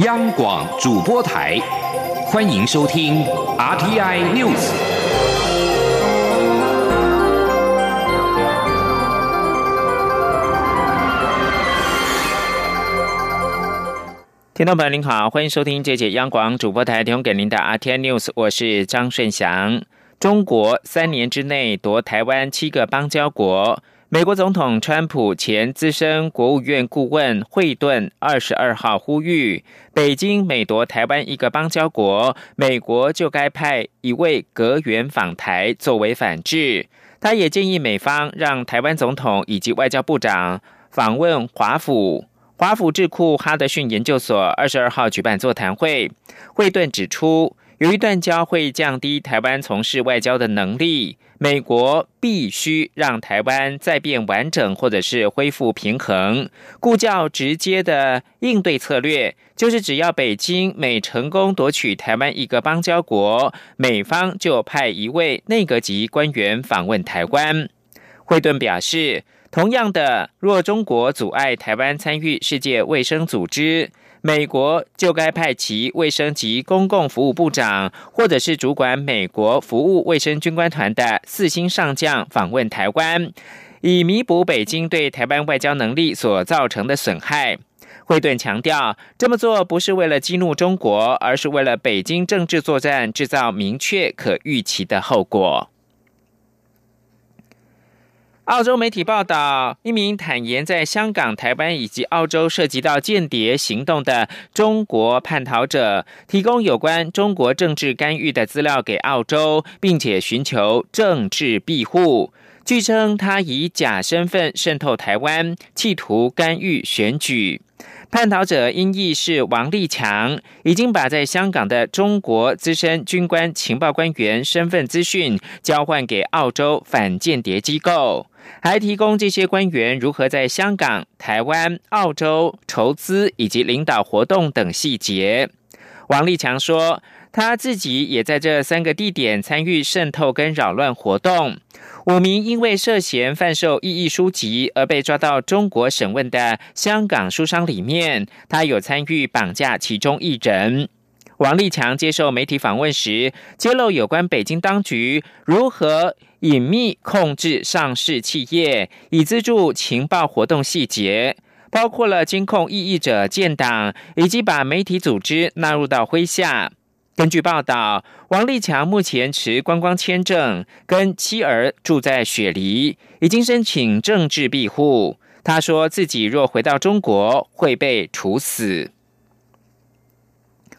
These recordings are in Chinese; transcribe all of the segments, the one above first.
央广主播台，欢迎收听 RTI News。听众朋友您好，欢迎收听这节央广主播台提供给您的 RTI News，我是张顺祥。中国三年之内夺台湾七个邦交国。美国总统川普前资深国务院顾问惠顿二十二号呼吁，北京每夺台湾一个邦交国，美国就该派一位阁员访台作为反制。他也建议美方让台湾总统以及外交部长访问华府。华府智库哈德逊研究所二十二号举办座谈会，惠顿指出。由于断交会降低台湾从事外交的能力，美国必须让台湾再变完整，或者是恢复平衡。故较直接的应对策略，就是只要北京每成功夺取台湾一个邦交国，美方就派一位内阁级官员访问台湾。惠顿表示，同样的，若中国阻碍台湾参与世界卫生组织。美国就该派其卫生及公共服务部长，或者是主管美国服务卫生军官团的四星上将访问台湾，以弥补北京对台湾外交能力所造成的损害。惠顿强调，这么做不是为了激怒中国，而是为了北京政治作战制造明确可预期的后果。澳洲媒体报道，一名坦言在香港、台湾以及澳洲涉及到间谍行动的中国叛逃者，提供有关中国政治干预的资料给澳洲，并且寻求政治庇护。据称，他以假身份渗透台湾，企图干预选举。叛逃者因译是王立强，已经把在香港的中国资深军官情报官员身份资讯交换给澳洲反间谍机构。还提供这些官员如何在香港、台湾、澳洲筹资以及领导活动等细节。王立强说，他自己也在这三个地点参与渗透跟扰乱活动。五名因为涉嫌贩售异议书籍而被抓到中国审问的香港书商里面，他有参与绑架其中一人。王立强接受媒体访问时，揭露有关北京当局如何隐秘控制上市企业，以资助情报活动细节，包括了监控异议者建党，以及把媒体组织纳入到麾下。根据报道，王立强目前持观光签证，跟妻儿住在雪梨，已经申请政治庇护。他说自己若回到中国，会被处死。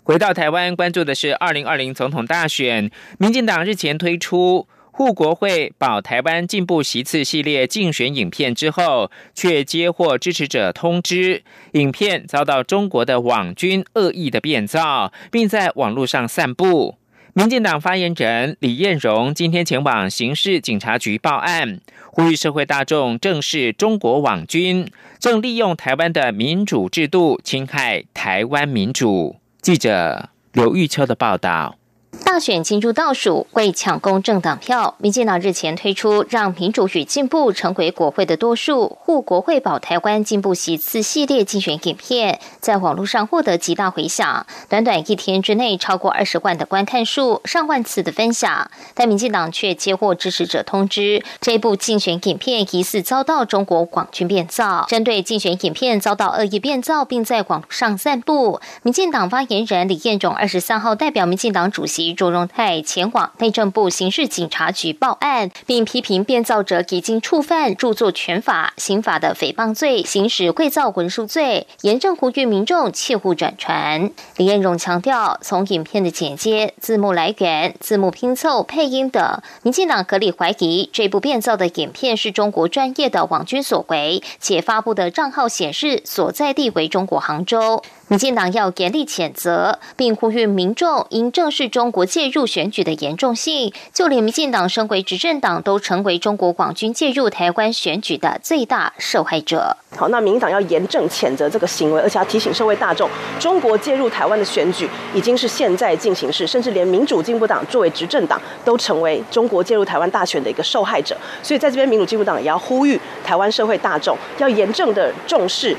回到台湾，关注的是二零二零总统大选。民进党日前推出护国会保台湾进步席次系列竞选影片之后，却接获支持者通知，影片遭到中国的网军恶意的变造，并在网络上散布。民进党发言人李彦荣今天前往刑事警察局报案，呼吁社会大众正视中国网军正利用台湾的民主制度侵害台湾民主。记者刘玉秋的报道。大选进入倒数，为抢攻政党票，民进党日前推出让民主与进步成为国会的多数，护国会保台湾进步席次系列竞选影片，在网络上获得极大回响。短短一天之内，超过二十万的观看数，上万次的分享。但民进党却接获支持者通知，这部竞选影片疑似遭到中国广军变造。针对竞选影片遭到恶意变造，并在网上散布，民进党发言人李彦荣二十三号代表民进党主席。卓荣泰前往内政部刑事警察局报案，并批评变造者已经触犯著作权法、刑法的诽谤罪、行使伪造文书罪，严正呼吁民众切勿转传。李彦荣强调，从影片的剪接、字幕来源、字幕拼凑、配音等，民进党合理怀疑这部变造的影片是中国专业的网军所为，且发布的账号显示所在地为中国杭州。民进党要严厉谴责，并呼吁民众应正视中国介入选举的严重性。就连民进党身为执政党，都成为中国广军介入台湾选举的最大受害者。好，那民进党要严正谴责这个行为，而且要提醒社会大众，中国介入台湾的选举已经是现在进行式，甚至连民主进步党作为执政党，都成为中国介入台湾大选的一个受害者。所以在这边，民主进步党也要呼吁台湾社会大众要严正的重视。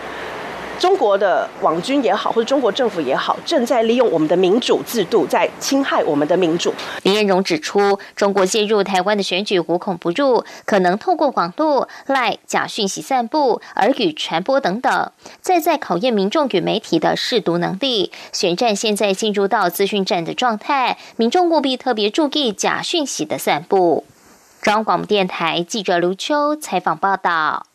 中国的网军也好，或者中国政府也好，正在利用我们的民主制度在侵害我们的民主。林彦荣指出，中国介入台湾的选举无孔不入，可能透过网络、赖假讯息散布、耳语传播等等，再在考验民众与媒体的试读能力。选战现在进入到资讯战的状态，民众务必特别注意假讯息的散布。中央广播电台记者卢秋采访报道。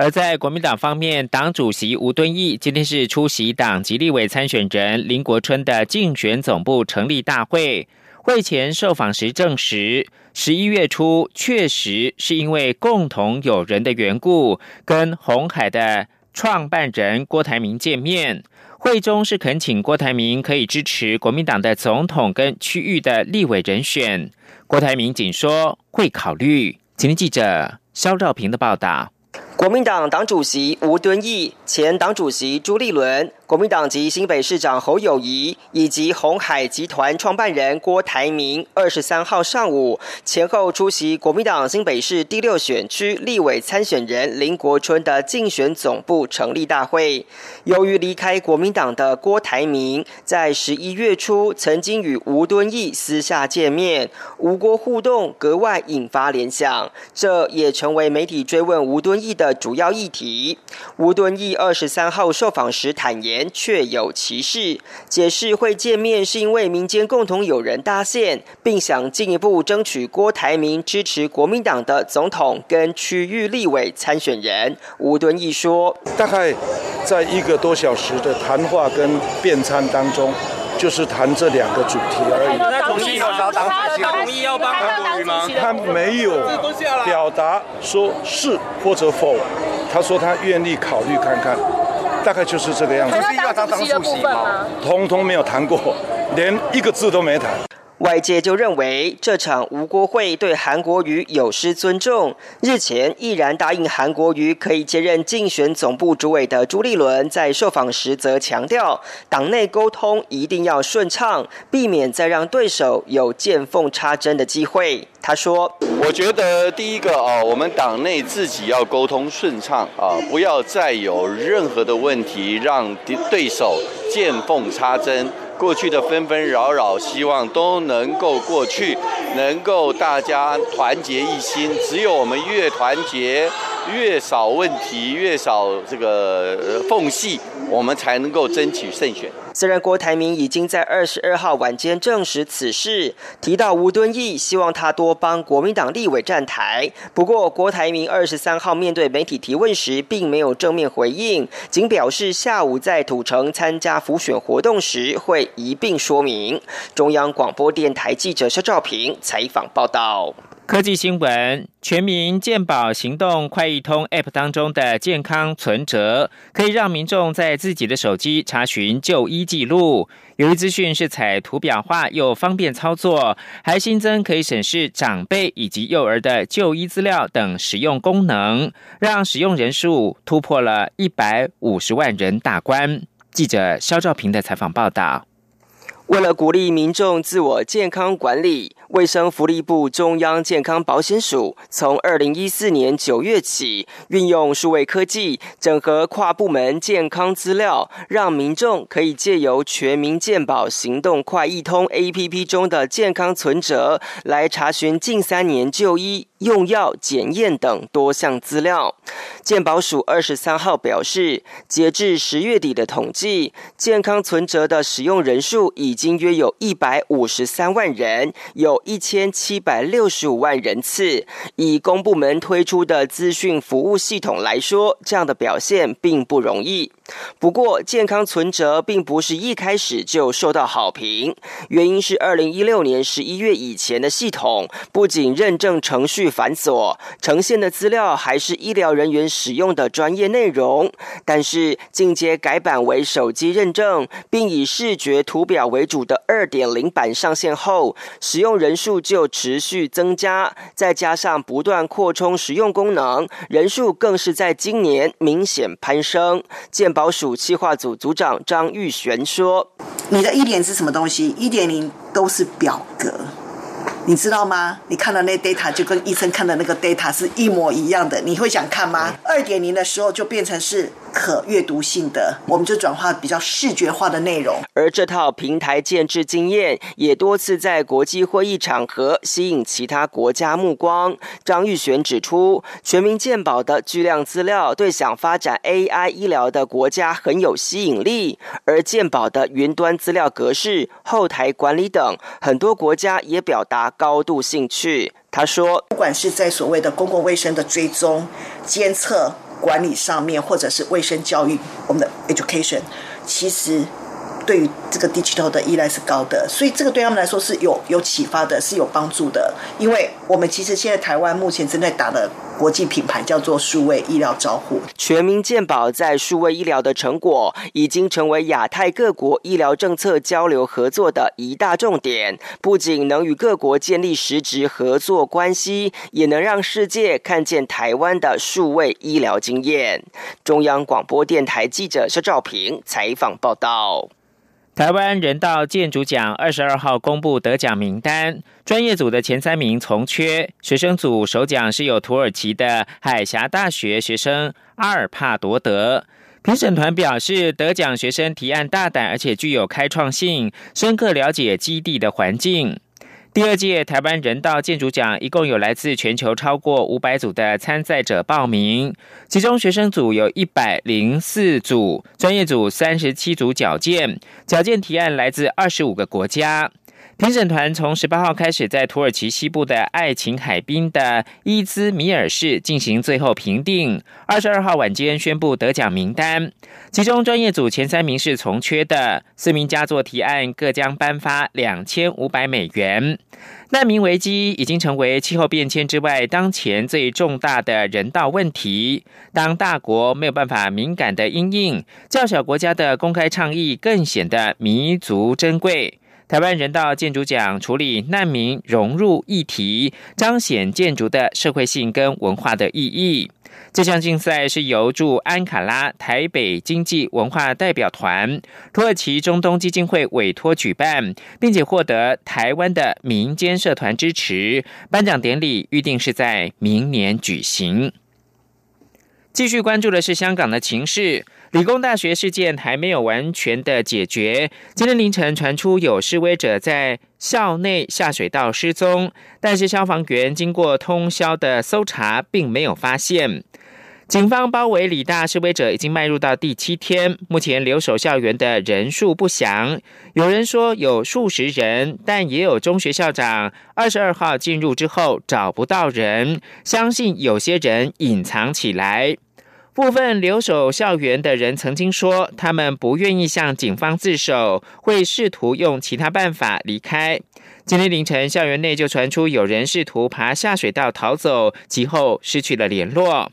而在国民党方面，党主席吴敦义今天是出席党籍立委参选人林国春的竞选总部成立大会。会前受访时证实，十一月初确实是因为共同友人的缘故，跟红海的创办人郭台铭见面。会中是恳请郭台铭可以支持国民党的总统跟区域的立委人选。郭台铭仅说会考虑。今天记者肖兆平的报道。国民党党主席吴敦义、前党主席朱立伦。国民党籍新北市长侯友谊以及红海集团创办人郭台铭，二十三号上午前后出席国民党新北市第六选区立委参选人林国春的竞选总部成立大会。由于离开国民党的郭台铭，在十一月初曾经与吴敦义私下见面，吴郭互动格外引发联想，这也成为媒体追问吴敦义的主要议题。吴敦义二十三号受访时坦言。确有其事，解释会见面是因为民间共同有人搭线，并想进一步争取郭台铭支持国民党的总统跟区域立委参选人。吴敦义说：“大概在一个多小时的谈话跟便餐当中，就是谈这两个主题而已。他同意吗？他同意要帮韩国瑜吗？他没有表达说是或者否，他说他愿意考虑看看。”大概就是这个样子。是要他当主席吗？通通没有谈过，连一个字都没谈。外界就认为这场吴国会对韩国瑜有失尊重。日前毅然答应韩国瑜可以接任竞选总部主委的朱立伦，在受访时则强调，党内沟通一定要顺畅，避免再让对手有见缝插针的机会。他说：“我觉得第一个啊，我们党内自己要沟通顺畅啊，不要再有任何的问题，让对手见缝插针。”过去的纷纷扰扰，希望都能够过去，能够大家团结一心。只有我们越团结，越少问题，越少这个缝隙，我们才能够争取胜选。虽然郭台铭已经在二十二号晚间证实此事，提到吴敦义希望他多帮国民党立委站台，不过郭台铭二十三号面对媒体提问时，并没有正面回应，仅表示下午在土城参加辅选活动时会一并说明。中央广播电台记者肖兆平采访报道。科技新闻：全民健保行动快易通 App 当中的健康存折，可以让民众在自己的手机查询就医记录。由于资讯是采图表化又方便操作，还新增可以审视长辈以及幼儿的就医资料等使用功能，让使用人数突破了一百五十万人大关。记者肖兆平的采访报道。为了鼓励民众自我健康管理，卫生福利部中央健康保险署从二零一四年九月起，运用数位科技整合跨部门健康资料，让民众可以借由全民健保行动快易通 APP 中的健康存折来查询近三年就医。用药、检验等多项资料。健保署二十三号表示，截至十月底的统计，健康存折的使用人数已经约有一百五十三万人，有一千七百六十五万人次。以公部门推出的资讯服务系统来说，这样的表现并不容易。不过，健康存折并不是一开始就受到好评，原因是二零一六年十一月以前的系统不仅认证程序繁琐，呈现的资料还是医疗人员使用的专业内容。但是进阶改版为手机认证，并以视觉图表为主的二点零版上线后，使用人数就持续增加，再加上不断扩充使用功能，人数更是在今年明显攀升。健保。保署企划组组长张玉璇说：“你的一点是什么东西？一点零都是表格，你知道吗？你看的那 data 就跟医生看的那个 data 是一模一样的，你会想看吗？二点零的时候就变成是可阅读性的，我们就转化比较视觉化的内容。而这套平台建制经验，也多次在国际会议场合吸引其他国家目光。张玉璇指出，全民健保的巨量资料对想发展 AI 医疗的国家很有吸引力，而健保的云端资料格式、后台管理等，很多国家也表达高度兴趣。他说，不管是在所谓的公共卫生的追踪、监测。管理上面，或者是卫生教育，我们的 education，其实对于这个 digital 的依赖是高的，所以这个对他们来说是有有启发的，是有帮助的，因为我们其实现在台湾目前正在打的。国际品牌叫做数位医疗招呼，全民健保在数位医疗的成果，已经成为亚太各国医疗政策交流合作的一大重点。不仅能与各国建立实质合作关系，也能让世界看见台湾的数位医疗经验。中央广播电台记者肖兆平采访报道。台湾人道建筑奖二十二号公布得奖名单，专业组的前三名从缺，学生组首奖是由土耳其的海峡大学学生阿尔帕夺得。评审团表示，得奖学生提案大胆，而且具有开创性，深刻了解基地的环境。第二届台湾人道建筑奖一共有来自全球超过五百组的参赛者报名，其中学生组有一百零四组，专业组三十七组矫健，矫健提案来自二十五个国家。评审团从十八号开始，在土耳其西部的爱琴海滨的伊兹米尔市进行最后评定。二十二号晚间宣布得奖名单，其中专业组前三名是从缺的，四名佳作提案各将颁发两千五百美元。难民危机已经成为气候变迁之外当前最重大的人道问题。当大国没有办法敏感的应应，较小国家的公开倡议更显得弥足珍贵。台湾人道建筑奖处理难民融入议题，彰显建筑的社会性跟文化的意义。这项竞赛是由驻安卡拉台北经济文化代表团、土耳其中东基金会委托举办，并且获得台湾的民间社团支持。颁奖典礼预定是在明年举行。继续关注的是香港的情势。理工大学事件还没有完全的解决。今天凌晨传出有示威者在校内下水道失踪，但是消防员经过通宵的搜查，并没有发现。警方包围理大示威者已经迈入到第七天，目前留守校园的人数不详，有人说有数十人，但也有中学校长二十二号进入之后找不到人，相信有些人隐藏起来。部分留守校园的人曾经说，他们不愿意向警方自首，会试图用其他办法离开。今天凌晨，校园内就传出有人试图爬下水道逃走，其后失去了联络。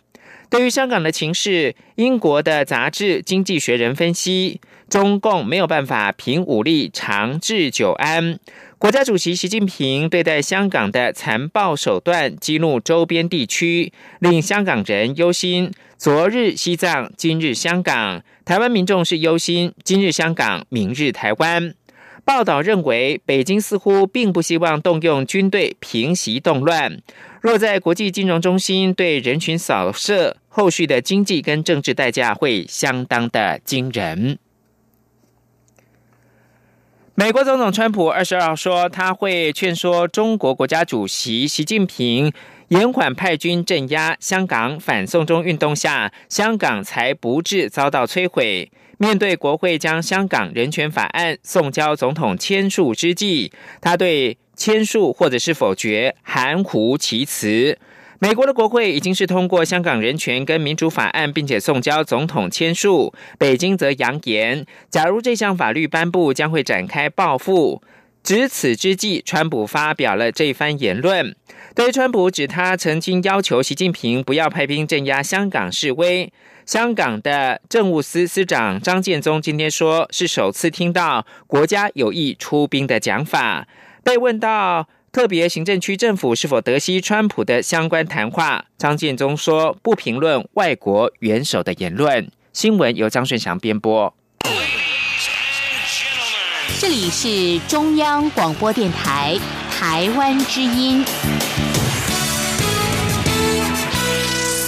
对于香港的情势，英国的杂志《经济学人》分析，中共没有办法凭武力长治久安。国家主席习近平对待香港的残暴手段激怒周边地区，令香港人忧心。昨日西藏，今日香港，台湾民众是忧心今日香港，明日台湾。报道认为，北京似乎并不希望动用军队平息动乱。若在国际金融中心对人群扫射，后续的经济跟政治代价会相当的惊人。美国总统川普二十二号说，他会劝说中国国家主席习近平延缓派军镇压香港反送中运动下，香港才不致遭到摧毁。面对国会将香港人权法案送交总统签署之际，他对签署或者是否决含糊其辞。美国的国会已经是通过香港人权跟民主法案，并且送交总统签署。北京则扬言，假如这项法律颁布，将会展开报复。值此之际，川普发表了这番言论。对川普指他曾经要求习近平不要派兵镇压香港示威，香港的政务司司长张建宗今天说是首次听到国家有意出兵的讲法。被问到。特别行政区政府是否得悉川普的相关谈话？张建宗说不评论外国元首的言论。新闻由张顺祥编播。这里是中央广播电台台湾之音。